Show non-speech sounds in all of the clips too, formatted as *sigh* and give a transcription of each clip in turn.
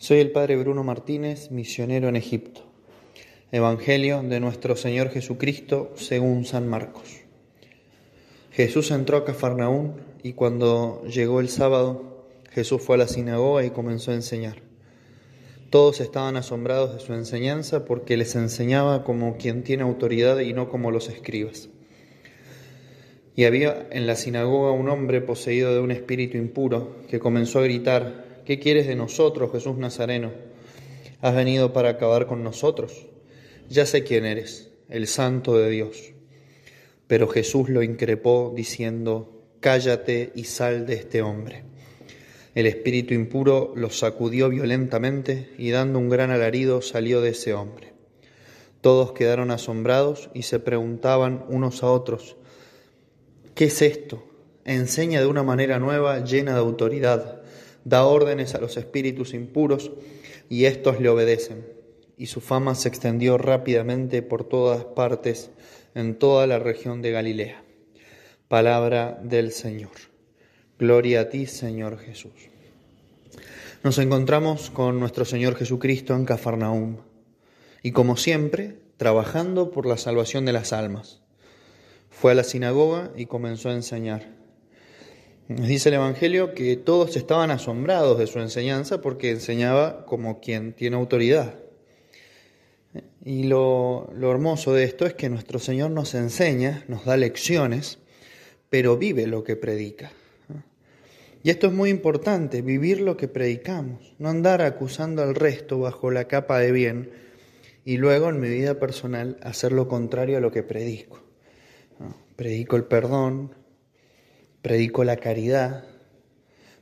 Soy el Padre Bruno Martínez, misionero en Egipto. Evangelio de nuestro Señor Jesucristo según San Marcos. Jesús entró a Cafarnaún y cuando llegó el sábado, Jesús fue a la sinagoga y comenzó a enseñar. Todos estaban asombrados de su enseñanza porque les enseñaba como quien tiene autoridad y no como los escribas. Y había en la sinagoga un hombre poseído de un espíritu impuro que comenzó a gritar, ¿Qué quieres de nosotros, Jesús Nazareno? ¿Has venido para acabar con nosotros? Ya sé quién eres, el santo de Dios. Pero Jesús lo increpó diciendo, Cállate y sal de este hombre. El espíritu impuro lo sacudió violentamente y dando un gran alarido salió de ese hombre. Todos quedaron asombrados y se preguntaban unos a otros, ¿qué es esto? Enseña de una manera nueva, llena de autoridad da órdenes a los espíritus impuros y éstos le obedecen. Y su fama se extendió rápidamente por todas partes en toda la región de Galilea. Palabra del Señor. Gloria a ti, Señor Jesús. Nos encontramos con nuestro Señor Jesucristo en Cafarnaúm y como siempre, trabajando por la salvación de las almas. Fue a la sinagoga y comenzó a enseñar. Dice el Evangelio que todos estaban asombrados de su enseñanza porque enseñaba como quien tiene autoridad. Y lo, hermoso de esto es que nuestro Señor nos enseña, nos da lecciones, pero vive lo que predica. Y esto es muy importante, vivir lo que predicamos, no andar acusando al resto bajo la capa de bien y luego en mi vida personal hacer lo contrario a lo que predico. Predico el perdón, predico la caridad,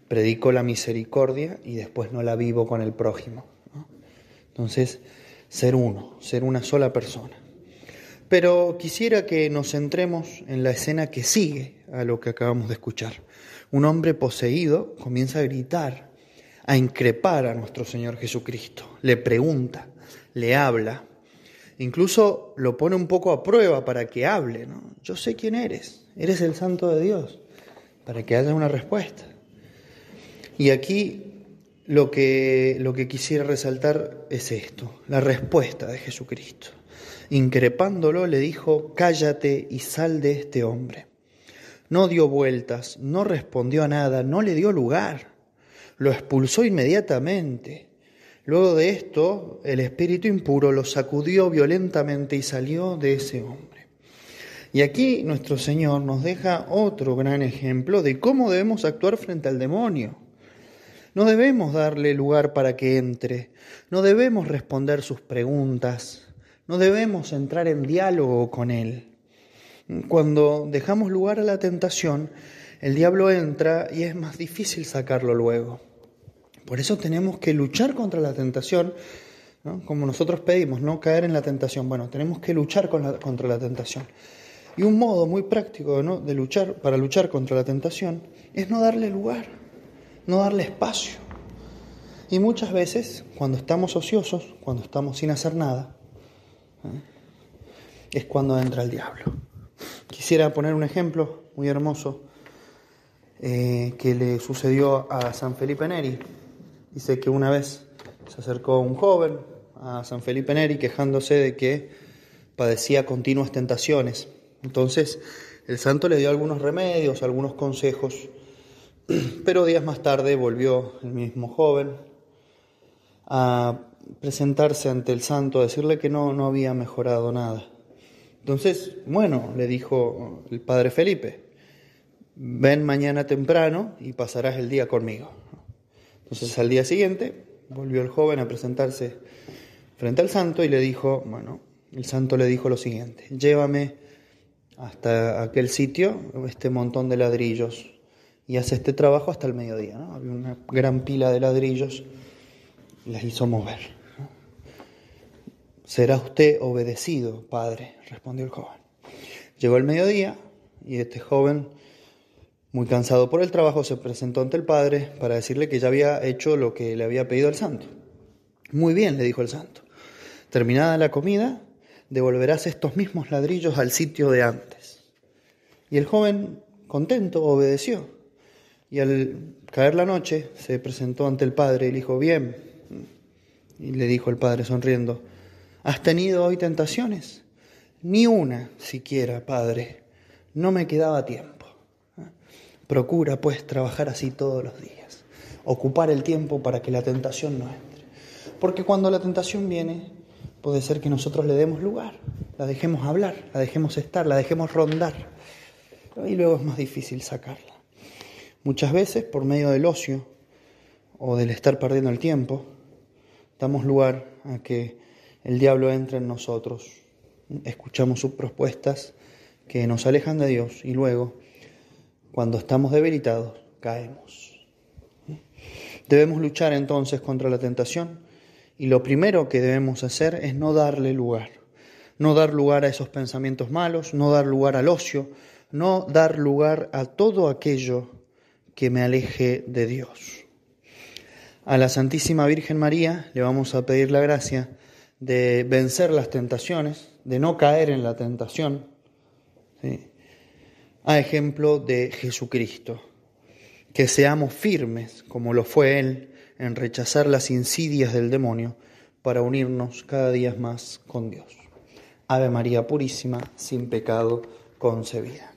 predico la misericordia y después no la vivo con el prójimo. Entonces, ser uno, ser una sola persona. Pero quisiera que nos centremos en la escena que sigue a lo que acabamos de escuchar. Un hombre poseído comienza a gritar, a increpar a nuestro Señor Jesucristo. Le pregunta, le habla, incluso lo pone un poco a prueba para que hable. Yo sé quién eres, eres el Santo de Dios para que haya una respuesta. Y aquí lo que, lo que quisiera resaltar es esto, la respuesta de Jesucristo. Increpándolo le dijo, cállate y sal de este hombre. No dio vueltas, no respondió a nada, no le dio lugar, lo expulsó inmediatamente. Luego de esto, el espíritu impuro lo sacudió violentamente y salió de ese hombre. Y aquí nuestro Señor nos deja otro gran ejemplo de cómo debemos actuar frente al demonio. No debemos darle lugar para que entre, no debemos responder sus preguntas, no debemos entrar en diálogo con él. Cuando dejamos lugar a la tentación, el diablo entra y es más difícil sacarlo luego. Por eso tenemos que luchar contra la tentación, como nosotros pedimos, no caer en la tentación. Bueno, tenemos que luchar contra la tentación. Y un modo muy práctico de luchar, para luchar contra la tentación es no darle lugar, no darle espacio. Y muchas veces, cuando estamos ociosos, cuando estamos sin hacer nada, ¿eh? es cuando entra el diablo. Quisiera poner un ejemplo muy hermoso eh, que le sucedió a San Felipe Neri. Dice que una vez se acercó un joven a San Felipe Neri quejándose de que padecía continuas tentaciones entonces, el santo le dio algunos remedios, algunos consejos, *clears throat* pero días más tarde volvió el mismo joven a presentarse ante el santo, a decirle que no, no había mejorado nada. Entonces, bueno, le dijo el padre Felipe, ven mañana temprano y pasarás el día conmigo. Entonces al día siguiente volvió el joven a presentarse frente al santo y le dijo, bueno, el santo le dijo lo siguiente, llévame hasta aquel sitio este montón de ladrillos y hace este trabajo hasta el mediodía. ¿no? Había una gran pila de ladrillos y las hizo mover. Será usted obedecido, padre, respondió el joven. Llegó el mediodía y este joven, muy cansado por el trabajo, se presentó ante el padre para decirle que ya había hecho lo que le había pedido el santo. Muy bien, le dijo el santo. Terminada la comida, devolverás estos mismos ladrillos al sitio de antes. Y el joven, contento, obedeció. Y al caer la noche, se presentó ante el padre y le dijo, bien, Y le dijo el padre sonriendo, ¿has tenido hoy tentaciones? Ni una siquiera, padre. No me quedaba tiempo. Procura, pues, trabajar así todos los días. Ocupar el tiempo para que la tentación no entre. Porque cuando la tentación viene, puede ser que nosotros le demos lugar, la dejemos hablar, la dejemos estar, la dejemos rondar. Y luego es más difícil sacarla. Muchas veces, por medio del ocio o del estar perdiendo el tiempo, damos lugar a que el diablo entre en nosotros. Escuchamos sus propuestas que nos alejan de Dios y luego, cuando estamos debilitados, caemos. Debemos luchar entonces contra la tentación y lo primero que debemos hacer es no darle lugar. No dar lugar a esos pensamientos malos, no dar lugar al ocio, no dar lugar a todo aquello que me aleje de Dios. A la Santísima Virgen María le vamos a pedir la gracia de vencer las tentaciones, de no caer en la tentación, a ejemplo de Jesucristo, que seamos firmes como lo fue Él en rechazar las insidias del demonio para unirnos cada día más con Dios. Ave María Purísima, sin pecado concebida.